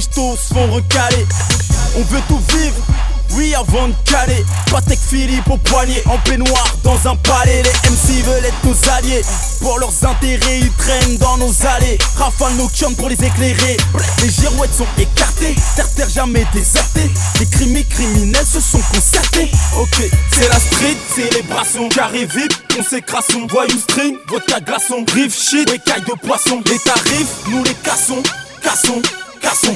Se font recaler. On veut tout vivre, oui avant de caler. Patek Philippe au poignet, en peignoir dans un palais. Les MC veulent être nos alliés. Pour leurs intérêts, ils traînent dans nos allées. Rafale nocturne pour les éclairer. Les girouettes sont écartées, terre terre jamais désertée. Les criminels criminels se sont concertés. Ok, c'est la street, c'est les brassons. Carré vip, consécration. Voyou string, vodka glaçon. Riff shit, écailles de poisson. Les tarifs, nous les cassons, cassons.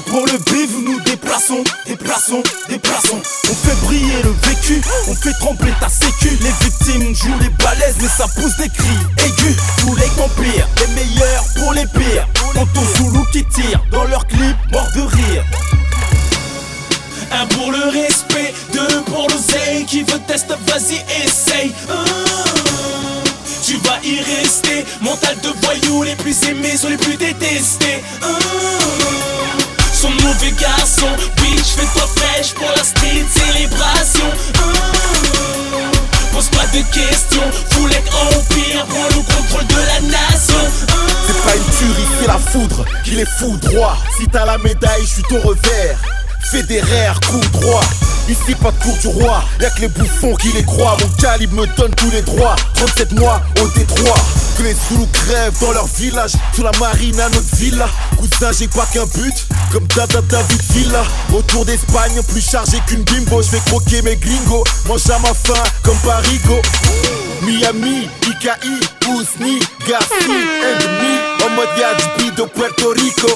Pour le bif, nous déplaçons, déplaçons, déplaçons. On fait briller le vécu, on fait trembler ta sécu. Les victimes jouent les balaises, mais ça pousse des cris aigus. Tous les vampires, les meilleurs pour les pires. Tonton Zoulou qui tire dans leur clip, mort de rire. Un pour le respect, deux pour l'oseille Qui veut tester, vas-y essaye Hum, Tu vas y rester Mental de voyous, les plus aimés sont les plus détestés Hum, Son mauvais garçon, bitch fais-toi fraîche Pour la street célébration Hum, Pose pas de questions, Foulec Empire Prends le contrôle de la nation C'est pas une tuerie, c'est la foudre qui les fout droit. Si t'as la médaille, je suis ton revers. Fédéraire, coup droit. Ici, pas de du roi, y'a que les bouffons qui les croient. Mon calibre me donne tous les droits. 37 mois au Détroit. Que les Zoulous crèvent dans leur village. Sous la marine à notre villa. Cousin, j'ai pas qu'un but. Comme Dada David Villa. Retour d'Espagne, plus chargé qu'une bimbo. Je vais croquer mes gringos. Mange à ma faim comme Parigo. Miami, IKI, Ousni, Garci, Endemi. En mode y'a de Puerto Rico.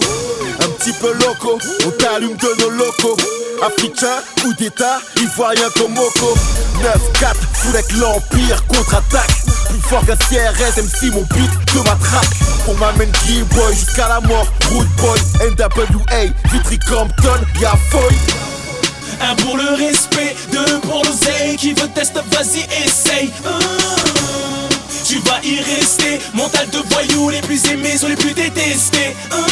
Un petit peu loco, on t'allume de nos locaux. Africain, coup d'état, ivoirien comme Moko. 9-4, fou avec l'Empire, contre-attaque. Plus fort qu'un CRS, MC, mon beat de matraque. On m'amène Game Boy jusqu'à la mort. Root Boy, NWA, Vitry Compton, y'a Foy. Un pour le respect, deux pour l'oseille Qui veut tester, vas-y essaye Hum, Tu vas y rester Mental de voyous, les plus aimés sont les plus détestés Hum,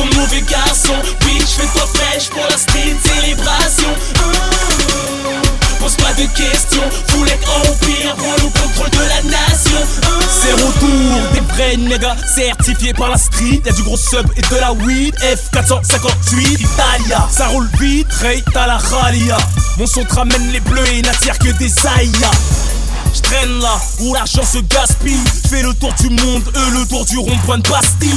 Son mauvais garçon, bitch fais-toi fraîche Pour la street célébration. Hum, Pose pas de questions, Foulec Empire Prends le contrôle de la nation. Hum, C'est retour des vrais niggas certifiés par la street. Y'a du gros sub et de la weed. F458 Italia Ça roule vite, Ray, t'as la Ralia. Mon son te ramène les bleus et n'attire que des aïas je traîne là où l'argent se gaspille. Fais le tour du monde, eux le tour du rond-point de Bastille.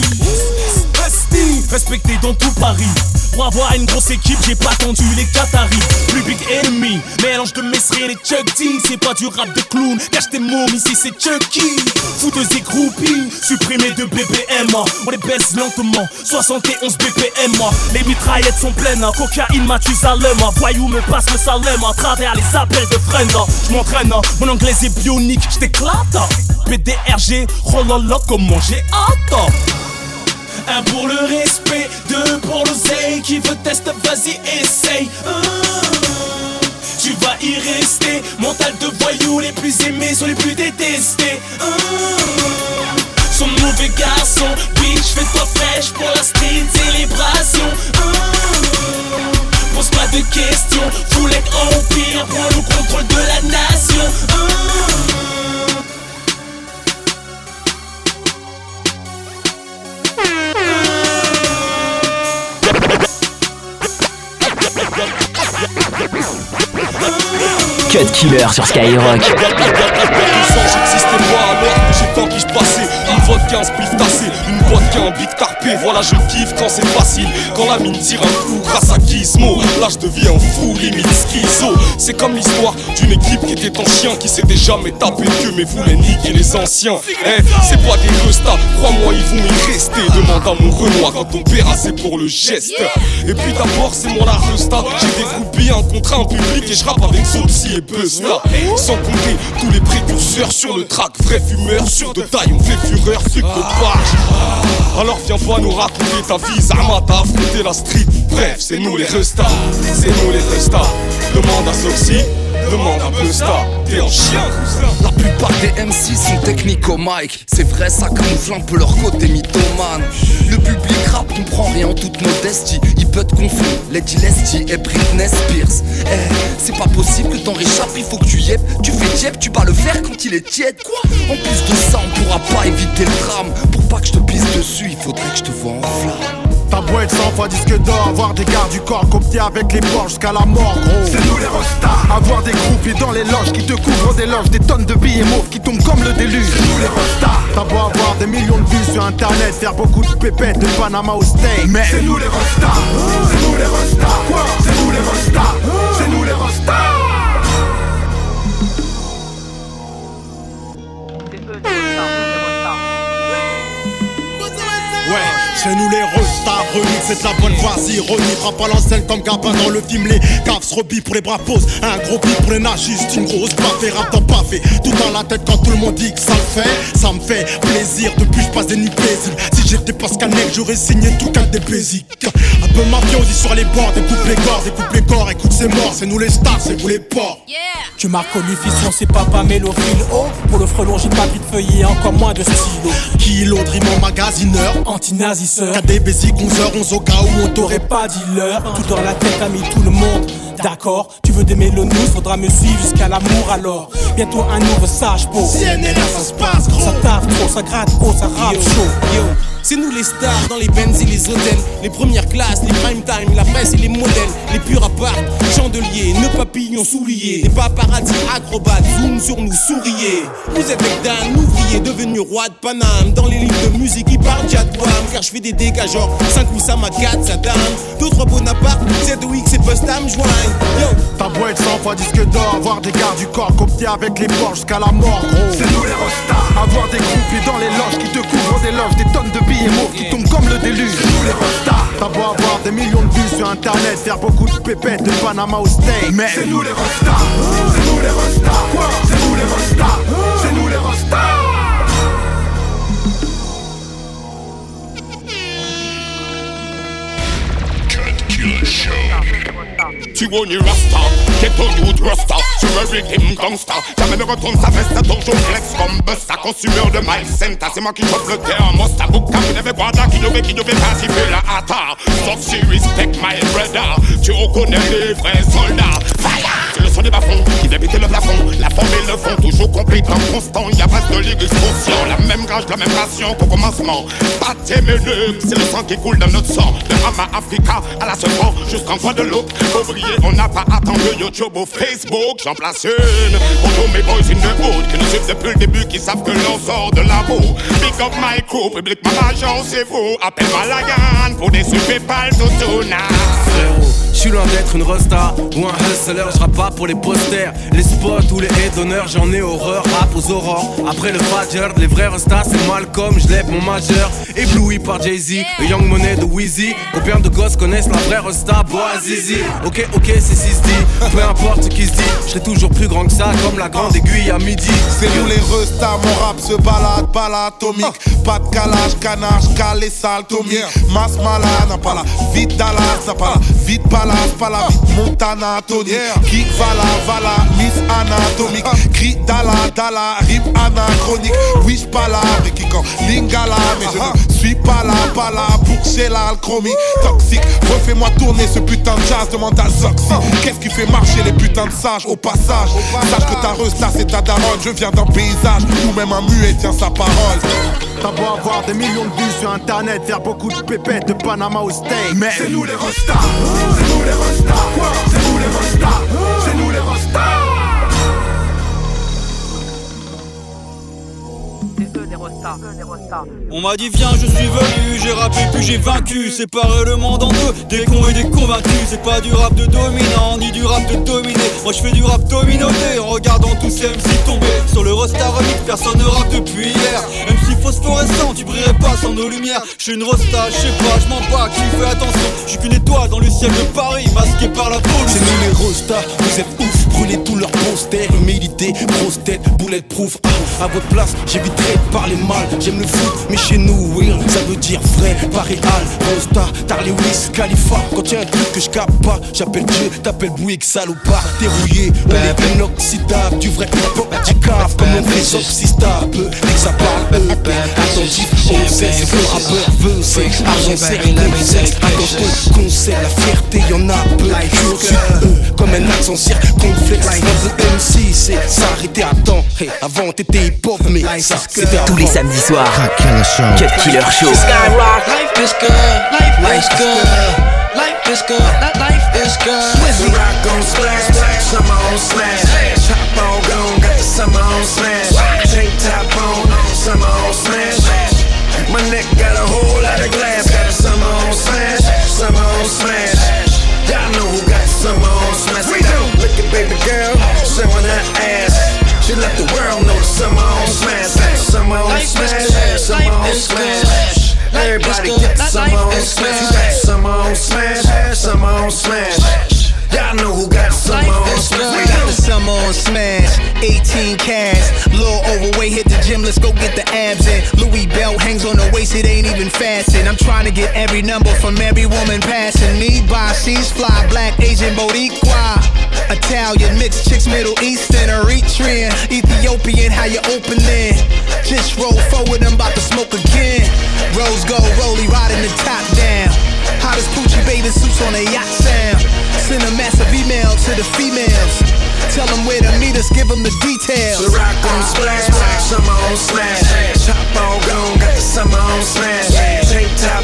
Bastille, respecté dans tout Paris. Pour avoir une grosse équipe, j'ai pas attendu les Qataris. Plus big enemy, mélange de Mesri et Chuck D. C'est pas du rap de clown, cache tes mômes, ici c'est Chucky. Fouteuse et groupie, supprimé de BPM. On les baisse lentement, 71 BPM. Les mitraillettes sont pleines, cocaïne, Mathusalem. Voyou me passe le salem à travers les appels de friend. Je m'entraîne, mon anglais est bionique, je t'éclate. PDRG, rololo, comment j'ai hâte. Un pour le respect, deux pour l'oseille. Qui veut tester, vas-y essaye. Hum, Tu vas y rester. Mental de voyous, les plus aimés sont les plus détestés. Hum, Son mauvais garçon, bitch fais-toi fraîche Pour la street célébration Pose pas de questions, Foulec Empire Prends le contrôle de la nation. Cut Killer sur Skyrock. Sans j'existais pas alors j'ai tant qui je passais Une vodka, un spliff tassé, une vodka, un big tarpé voilà je kiffe quand c'est facile. Quand la mine tire un coup grâce à Gizmo, là je deviens fou, limite schizo. C'est comme l'histoire d'une équipe qui était en chien, qui s'était jamais tapé que mais voulait niquer les anciens. Eh, c'est pas des restats, crois-moi, ils vont y rester. Demande à mon Renoir quand ton père c'est pour le geste. Et puis d'abord, c'est moi la resta. J'ai découpé un contrat en public et je rappe avec Soxy et Busta. Sans compter tous les précurseurs sur le track, vrai fumeur, sur de taille, on fait fureur, que Alors viens pas nous raconter ta vie, Zama, t'as affronté la street. Bref, c'est nous les restas, c'est nous les restas. Demande à Soxy. Demande un peu ça, t'es en chien La plupart des MC sont techniques au mic. C'est vrai ça camoufle un peu leur côté mythomane. Le public rap comprend rien en toute modestie. Il peut te confondre. Lady Lestie et Britney Spears. Eh, c'est pas possible que t'en réchappes, il faut que tu y Tu fais tiep, tu bats le fer quand il est tiède. Quoi? En plus de ça, on pourra pas éviter le drame. Pour pas que je te pisse dessus, il faudrait que je te vois en flamme ta boîte 100 fois disque d'or, avoir des gardes du corps copiés avec les porcs jusqu'à la mort, gros. C'est nous les rostas. Avoir des groupies dans les loges qui te couvrent des loges, des tonnes de billets mauves qui tombent comme le déluge. C'est nous les rostas. T'as beau avoir des millions de vues sur internet, faire beaucoup de pépettes de Panama au steak. Mais c'est nous les rostas. C'est nous les rostas. C'est nous les rostas. C'est nous les rostas. Ouais. C'est nous les c'est la bonne vas-y, remix, frappe à l'enseigne comme Gabin dans le film, les caves se pour les bras poses, un gros beat pour les nagistes, une grosse baffe, rap dans pavé, tout dans la tête quand tout le monde dit que ça le fait, ça me fait plaisir, depuis je passe des nuits paisibles, si j'étais Pascal Nec, j'aurais signé tout cas des peu mafiosi sur les bords, découpe les corps, découpe les corps, écoute c'est mort, c'est nous les stars, c'est vous les porcs. Tu m'as connu fission, c'est papa mélophile, oh, pour le frelon j'ai pas de feuillet, encore moins de stylo. Kilo, en magasineur, anti-nazi KD basic 11h, 11 au cas où on t'aurait pas dit l'heure. Tout dans la tête a mis tout le monde. D'accord, tu veux des mélonies, faudra me suivre jusqu'à l'amour alors. Bientôt un nouveau sage pour. Si là, ça se passe, gros. Ça taffe trop, ça gratte haut, ça rappe chaud. Yo. C'est nous les stars dans les Benz et les hôtels, les premières classes, les prime time, la presse et les modèles, les purs apparts, chandeliers, nos papillons souliers, les paparazzi acrobates, zoom sur nous, souriez. Vous êtes avec Dan, ouvrier devenu roi de Paname, dans les livres de musique qui parlent Jadwam, car je fais des dégâts genre 5 ou ça ma 4 sa dame. D'autres Bonaparte, ZOX et Bustam joignent. Yo, ta boîte 100 fois disque d'or, avoir des gardes du corps copiés avec les porcs jusqu'à la mort, gros. C'est nous les rostas, avoir des groupes dans les loges qui te couvrent des loges, des tonnes de billes qui tombent comme le déluge. Nous les rostas. T'as beau avoir des millions de vues sur internet, faire beaucoup de pépettes de Panama au steak. Mais c'est nous les rostas. C'est nous les rostas. C'est nous les rostas. C'est nous les rostas. Tu vois rasta, ghetto youth rasta. Sur un rhythm gangsta. Jamais ne retourne sa veste, toujours flex comme Busta Consumeur de Mike Senta, c'est moi qui chope le Mosta Bukka, vous n'avez pas qui devait, qui devait pacifier la hata. Sauf si respect my brother. Tu reconnais les vrais soldats Son des bas qui le plafond. La forme et le fond, toujours complètement constant Y'a pas de ligue La même rage, la même passion qu'au commencement. Tes menus, c'est le sang qui coule dans notre sang. De Hama Africa à la seconde jusqu'en de l'eau Ouvrier, on n'a pas attendu YouTube ou Facebook. J'en place une pour tous mes boys in the hood Qui nous suivent depuis le début, qui savent que l'on sort de la boue Big up my crew, public ma agence c'est vous. Appelle-moi la pour des super pales tout je suis loin d'être une rosta ou un hustler, je pas pour les posters, les spots ou les haies d'honneur, j'en ai horreur, rap aux aurores. Après le Fadger, les vrais restas, c'est Malcolm, je lève mon majeur, ébloui par Jay-Z, le Young Money de Wheezy. Combien de gosses connaissent la vraie resta, bois Zizi? Ok, ok, c'est 6 dit, peu importe ce qui se dit, je serai toujours plus grand que ça, comme la grande aiguille à midi. C'est nous les restas, mon rap se balade, balade atomique, pas de calage, canage, calé, sale, Masse malade, pas la vite Dallas, pas la vite pas Palace, Pala, Montana, Tony. Kick, Vala, Vala, Miss Anatomique. Cri, Dala, Dala, rime anachronique. Wish, Pala, quand? Lingala Mais je ne suis pas là, pas là pour chez l'alchromie. Toxique, refais-moi tourner ce putain de jazz Demande à Zoxy Qu'est-ce qui fait marcher les putains de sages au passage? Sache que ta resta c'est ta daronne. Je viens d'un paysage où même un muet tient sa parole. T'as beau avoir des millions de vues sur internet Faire beaucoup de pépettes de Panama au steak Mais c'est nous les restas nous les restas, c'est nous les restas, c'est nous les restas. On m'a dit viens je suis venu, j'ai rappé puis j'ai vaincu. Séparer le monde en deux, des cons et des convaincus. C'est pas du rap de dominant, ni du rap de dominé. Moi je fais du rap dominoté en regardant tous ces MC tomber. Sur le roster remix, personne ne rappe depuis hier. MC phosphorescent, tu brillerais pas sans nos lumières. Je suis une rosta, je sais pas, je m'en bats, qui fait attention. Je suis qu'une étoile dans le ciel de Paris, masqué par la police C'est nous les rostas, vous êtes ouf, brûlez tous leurs posters Humilité, grosse tête, boulette proof À votre place, j'éviterai de parler mal. J'aime le foot, mais chez nous, oui, ça veut dire vrai, pas réel. Rosta, Tarlewis, Khalifa. Quand y'a un truc que je capte pas, j'appelle Dieu, t'appelles Bouygues, salopard. T'es rouillé, on est inoxydable, du vrai hip-hop, du cave, comme on fait si stable. Dès que ça parle, eux, attentif, on sait ce que le rappeur veut, c'est argent, sexe, attention, concert, la fierté, y'en a peu. Comme un accent circonflexe. C'est s'arrêter à temps. Hey, avant t'étais hip-hop, mais ça, c'était Tous les samedis soirs. Cut Killer Show. Skyrock. Life is good. Life, is good. Life is good. Life is good. Swizzy rock gon' splash. Summer on smash. Chop on gone. Got the summer on smash. Tank top on. Summer on smash. My neck got a whole lot of glass. Got the summer on smash. Summer on smash. Baby girl showing her ass. She let the world know the summer on smash. Summer on smash. Summer on smash. Everybody get summer on smash. Summer on smash. Summer on smash. Y'all know who got summer on smash. 18 cash. Little overweight, hit the gym, let's go get the abs in. Louis belt hangs on the waist, it ain't even fastened. I'm trying to get every number from every woman passing me by. She's fly, black, Asian, Boricua. Italian, mixed chicks, Middle Eastern, Eritrean, Ethiopian, how you opening? Just roll forward, I'm about to smoke again. Rose gold, rolly, riding the top down. Hottest Pucci bathing suits on a yacht sound. Send a massive email to the females. Tell them where to meet us, give them the details. The rock on splash, summer on smash. Chop on gone, got the summer on smash. Tank top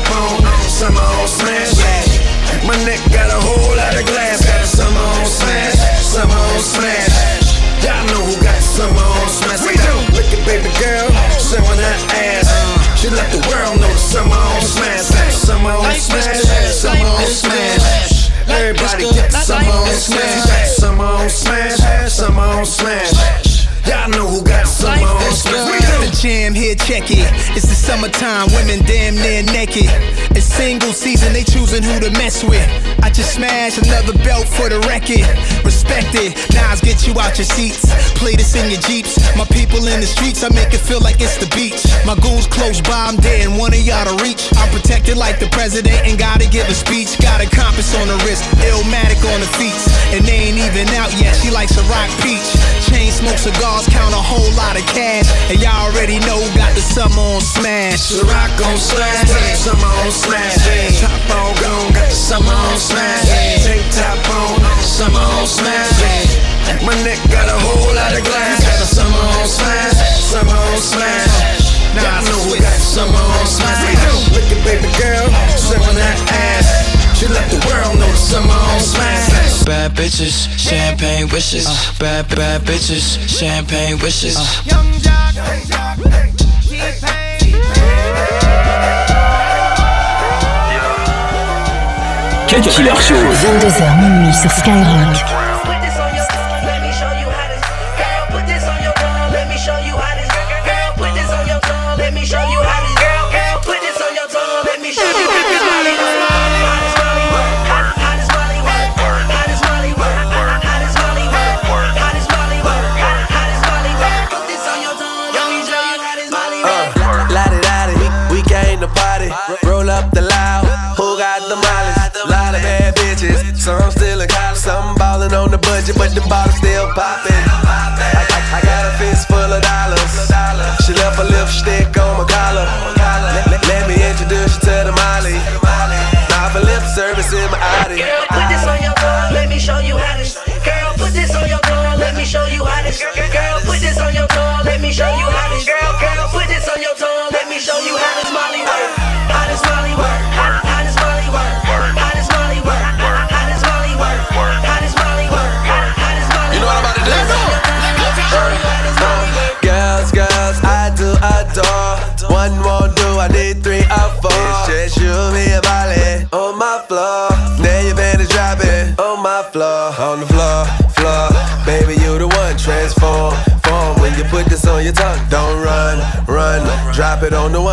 Jam here, check it. It's the summertime, women damn near naked. It's single season, they choosing who to mess with. I just smashed another belt for the record. Respect it, Nas get you out your seats. Play this in your jeeps. My people in the streets, I make it feel like it's the beach. My goons close by, I'm dead, and one of y'all to reach. I'm protected like the president, and gotta give a speech. Got a compass on the wrist, illmatic on the feet. And they ain't even out yet, she likes a rock peach. Chain smoke cigars, count a whole lot of cash. And y'all already know, got the summer on smash. The rock on slash, summer on smash. Top on gone, got the summer on smash. Tank top on, summer on smash. My neck got a whole lot of glass, got the summer on smash. Summer on smash. Y'all know who got summer on smash. Look at baby girl, showing that ass. She let the world know the summer on smash. Bad bitches, champagne wishes. Bad, bad bitches, champagne wishes. Cut Killer Show. 22h minuit sur Skyrock.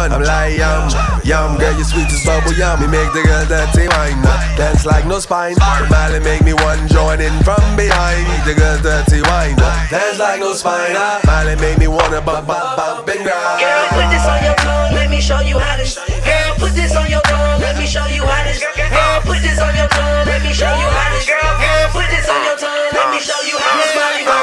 One. I'm like yum, yum, girl, you sweet as bubble yum. Me make the girl dirty wine, uh, dance like no spine. Molly make me one join in from behind. The girl dirty wine, uh, dance like no spine. Uh. Molly make me wanna bump, bump, bump and grind. Girl, put this on your tongue, let me show you how to. Girl, put this on your tongue, let me show you how to. Girl, put this on your tongue, let me show you how to. Girl, put this on your tongue, let me show you how to.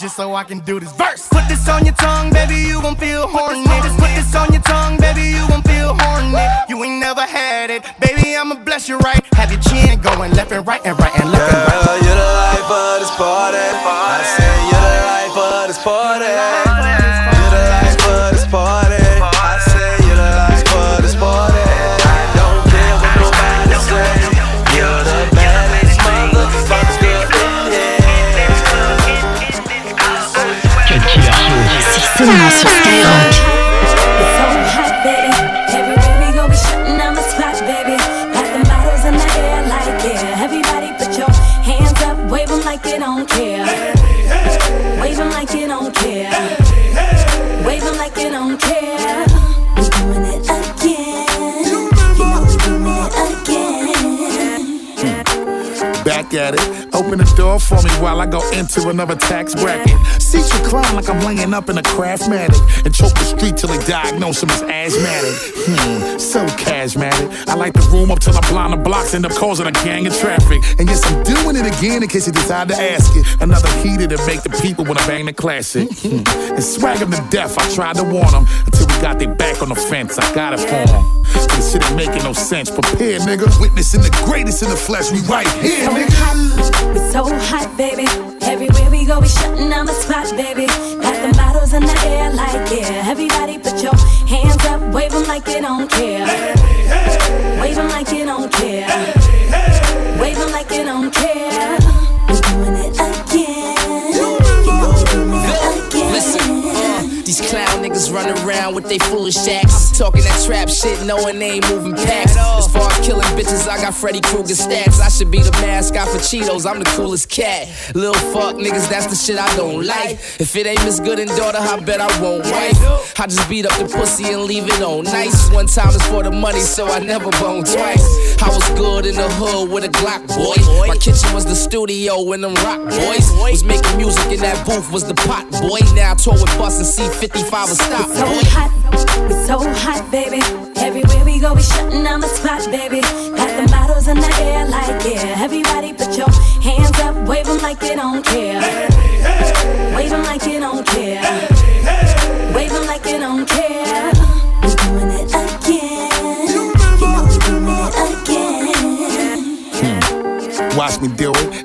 Just so I can do this verse. Put this on your tongue, baby, you gon' feel horny. Put this on your tongue, baby, you gon' feel horny. You ain't never had it, baby, I'ma bless you right. Have your chin going left and right another tax bracket. Seats like I'm laying up in a craftmatic. And choke the street till they diagnose him as asthmatic. Hmm, so charismatic. I light the room up till I blind the blocks, end up causing a gang of traffic. And yes, I'm doing it again in case you decide to ask it. Another heater to make the people wanna bang the classic. Hmm. and swag them to death, I tried to warn them. Until we got their back on the fence, I got it for them. This shit ain't making no sense. Prepare, nigga. Witnessing the greatest in the flesh, we right here, So nigga. hot, we so hot, baby. Everywhere we go, we shutting down the spot, baby. Got the bottles in the air, like yeah. Everybody put your hands up, wave 'em like you don't care. Wave 'em like you don't care. Wave 'em like you don't care. Niggas run around with they foolish acts. Talking that trap shit, knowing they ain't moving packs. As far as killing bitches, I got Freddy Krueger stats. I should be the mascot for Cheetos, I'm the coolest cat. Little fuck niggas, that's the shit I don't like. If it ain't Miss Good and daughter, I bet I won't wife. I just beat up the pussy and leave it on nice. One time is for the money, so I never bone twice. I was good in the hood with a Glock boy. My kitchen was the studio and them rock boys. Was making music in that booth, was the pot boy. Now I tour with Bus and C55 and stop We so hot, it's so hot, baby. Everywhere we go, we shutting down the spot, baby. Got the bottles in the air, like yeah. Everybody put your hands up, wave 'em like you don't care. Wave 'em like you don't care. Wave 'em like you don't care. We doing it again. You know we doing it again. Hmm. Watch me do it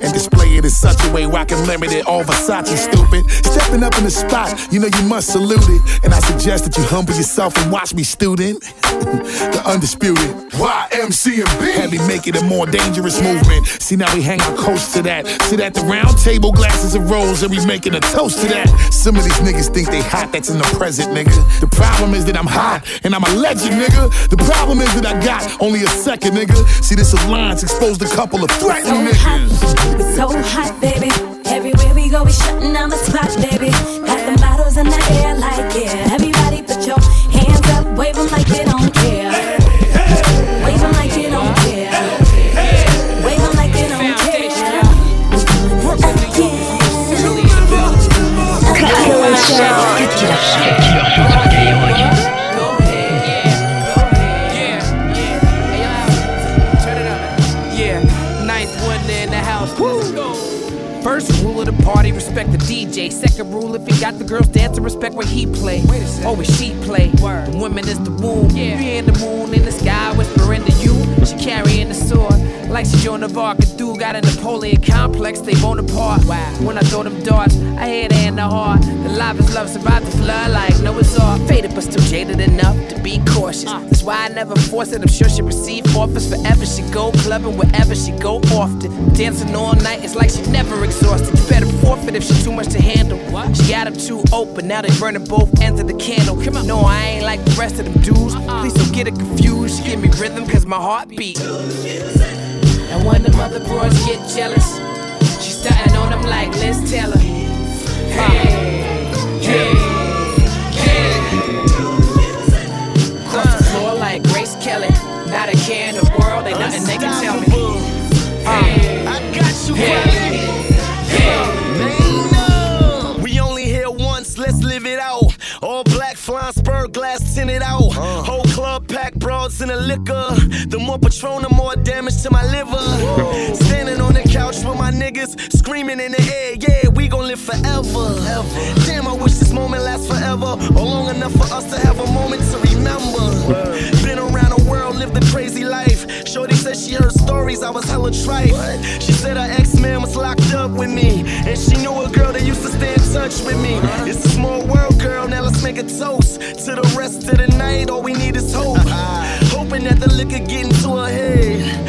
such a way where I can limit it. All Versace stupid. Stepping up in the spot, you know you must salute it. And I suggest that you humble yourself and watch me, student. the undisputed YMCMB. Had me make it a more dangerous movement. See, now we hang our coast to that. Sit at the round table, glasses of rose, and we making a toast to that. Some of these niggas think they hot, that's in the present, nigga. The problem is that I'm hot and I'm a legend, nigga. The problem is that I got only a second, nigga. See, this alliance exposed a couple of threatening So niggas. hot, we so hot, baby. Everywhere we go, we shutting down the spot, baby. Got the bottles in the air, First rule of the party, respect the DJ. Second rule, if he got the girls dancing, respect what he play. What she play. The woman is the womb. Yeah. You in the moon, in the sky, whispering to you. She carrying the sword. Like she Joan of Arc, a dude got a Napoleon complex, they Bonaparte. Wow. When I throw them darts, I hit it in the heart. The life is love survived the flood like Noah's Ark. Faded but still jaded enough to be cautious. That's why I never force it. I'm sure she receive offers forever. She go clubbing wherever she go often. Dancing all night, it's like she never exhausted. You better forfeit if she too much to handle. She got them too open, now they're burning both ends of the candle. Come on. No, I ain't like the rest of them dudes. Uh-uh. Please don't get it confused. She give me rhythm cause my heart beat. And when the mother get jealous, she starting on them like Liz Taylor. Hey, hey, hey. Broads in the liquor. The more Patron, the more damage to my liver. Standing on the couch with my niggas, screaming in the air, yeah, we gon' live forever. Damn, I wish this moment lasts forever, or long enough for us to have a moment to remember. Been around the world, lived a crazy life. Shorty said she heard stories, I was hella trite. She said her ex-man was locked up with me, and she knew a girl that used to stay in touch with me. It's a small world, girl. Now let's make a toast to the rest of the night. All we need is hope. Hoping that the liquor getting to her head.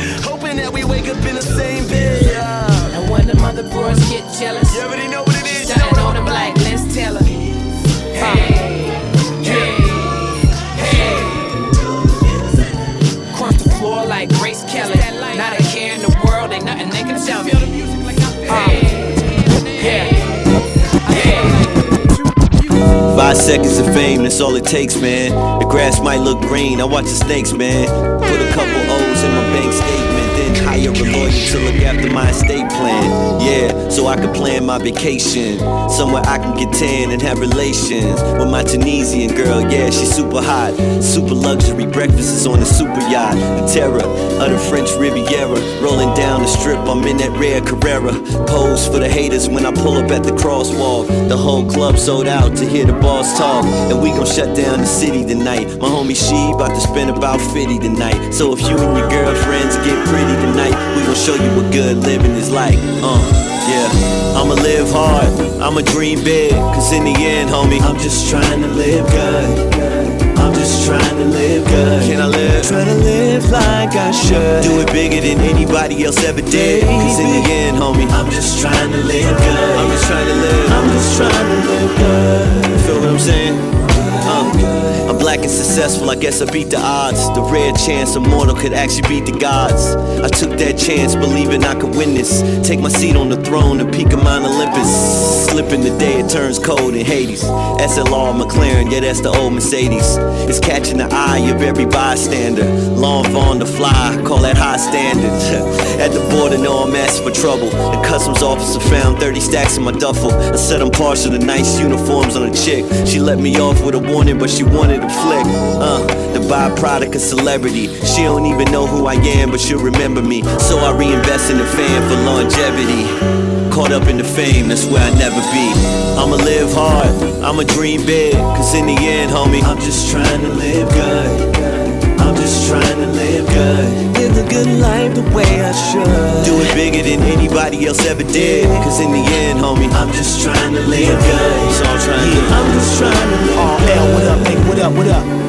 That's all it takes, man. The grass might look green, I watch the snakes, man. Put a couple O's in my bank statement, then hire a lawyer to look after my estate plan. Yeah, so I can plan my vacation. Somewhere I can get tan and have relations with my Tunisian girl. Yeah, she's super hot. Super luxury breakfast is on the super yacht. The terror of the French Riviera. Rolling down the strip, I'm in that rare Carrera. Pose for the haters when I pull up at the crosswalk. The whole club sold out to hear the boss talk. And we gon' shut down the city tonight. My homie She about to spend about 50 tonight. So if you and your girlfriends get pretty tonight, we gon' show you what good living is like. Uh, yeah. I'ma live hard, I'ma dream big. Cause in the end, homie, I'm just trying to live good. I'm just trying to live good. Can I live? Trying to live like I should. Do it bigger than anybody else ever did. Cause in the end, homie, I'm just trying to live good. I'm just trying to live. I'm just trying to live good. You feel what I'm saying? Uh, I'm black and successful, I guess I beat the odds. The rare chance a mortal could actually beat the gods. I took that chance, believing I could win this. Take my seat on the throne, the peak of Mount Olympus. Slipping the day, it turns cold in Hades. SLR McLaren, yeah, that's the old Mercedes. It's catching the eye of every bystander. Long Vaughn the fly, call that high standard. At the border, know I'm asking for trouble. The customs officer found 30 stacks in my duffel. I said I'm partial to nice uniforms on a chick. She let me off with a warning, but she wanted a flick. Uh, the byproduct of celebrity. She don't even know who I am, but she'll remember me. So I reinvest in the fan for longevity. Caught up in the fame, that's where I never be. I'ma live hard, I'ma dream big. Cause in the end, homie, I'm just trying to live good. I'm just trying to live good. Live a good life the way I should. Do it bigger than anybody else ever did. Cause in the end, homie, I'm just trying to live good. So I'm trying to I'm just trying to live good. L, what up, hey, what up, what up?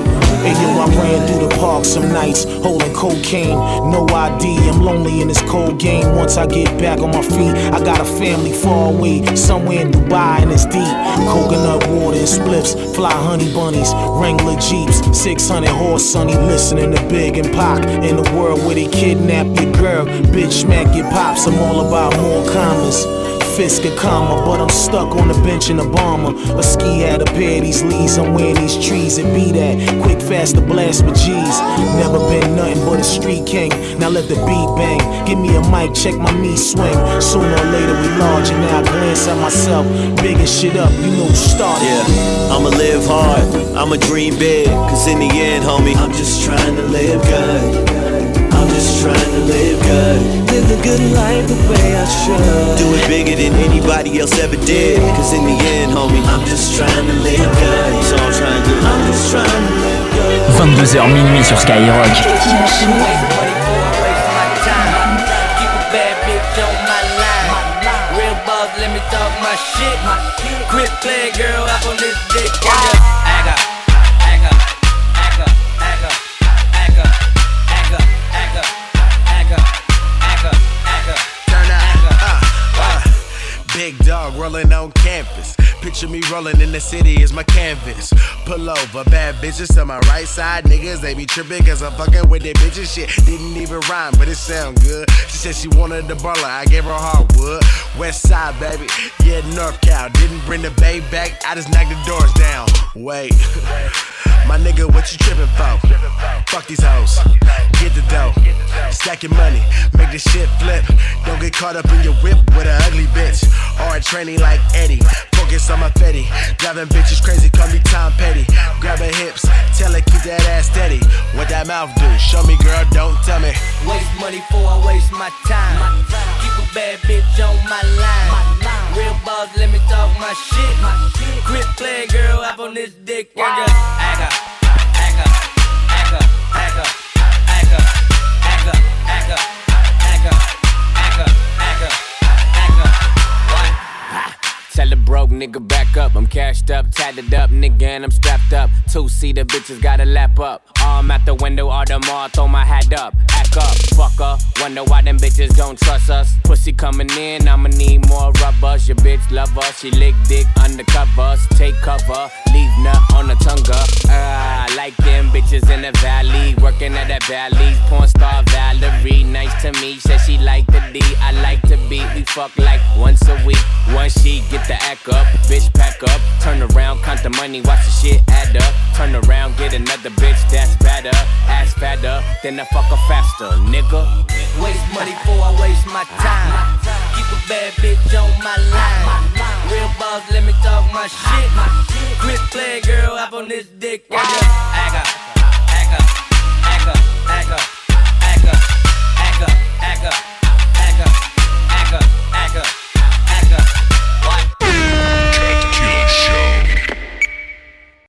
Hey yo, I ran through the park some nights, holding cocaine. No ID, I'm lonely in this cold game. Once I get back on my feet, I got a family far away, somewhere in Dubai and it's deep. Coconut water and spliffs, fly honey bunnies, Wrangler jeeps, 600 horse sunny, listening to Big and Pac. In the world where they kidnap your girl, bitch smack your pops. I'm all about more commas fist could comma, but I'm stuck on the bench in a bomber. A ski had a pair of these leaves, I'm wearing these trees and be that. Quick, fast to blast with G's. Never been nothing but a street king. Now let the beat bang. Give me a mic, check my knee swing. Sooner or later we large, and now I glance at myself. Bigging shit up, you know started. Yeah, I'ma live hard, I'ma dream big. Cause in the end, homie, I'm just trying to live good. I'm just trying to live good. Live the good life the way I should. Do it bigger than anybody else ever did. Cause in the end, homie, I'm just trying to live good. I'm trying to, I'm just trying to live good. 22h minuit sur Skyrock. Let me talk my shit. Quit playing, girl. I this dick. Big dog rolling on campus. Picture me rolling in the city is my canvas. Pull over, bad bitches to my right side. Niggas, they be tripping cause I'm fucking with their bitches. Shit didn't even rhyme, but it sound good. She said she wanted the baller, I gave her hardwood. West side, baby, yeah, North Cal. Didn't bring the bay back, I just knocked the doors down. Wait, my nigga, what you tripping for? Fuck these hoes, get the dough, stack your money, make the shit flip. Don't get caught up in your whip with an ugly bitch or a training like Eddie. Focus on my fetty, driving bitches crazy, call me Tom Petty. Grab her hips, tell her keep that ass steady. What that mouth do? Show me, girl, don't tell me. Waste money for I waste my time. Keep a bad bitch on my line. Real boss, let me talk my shit. Quit playing, girl, up on this dick. Aga, aga, Tell broke nigga back up. I'm cashed up, tatted up, nigga, and I'm strapped up. Two seater bitches gotta lap up. Arm at the window, all the mall, throw my hat up. Act up, fucker. Wonder why them bitches don't trust us. Pussy coming in, I'ma need rubbers. Your bitch love her, she lick dick undercovers. Take cover, leave nut on the tongue. Ah, I like them bitches in the valley. Working at that Valley's porn star Valerie. Nice to me, said she like the D. I like to be. We fuck like once a week. Once she get the act up, bitch pack up. Turn around, count the money, watch the shit add up. Turn around, get another bitch that's better. Ass fatter, then I fuck her faster, nigga. Waste money for I waste my time. Keep a bad bitch on my my line. Real boss, let me talk my shit. Quit playing, girl, Up on this dick. Act up, act up, act up, act up.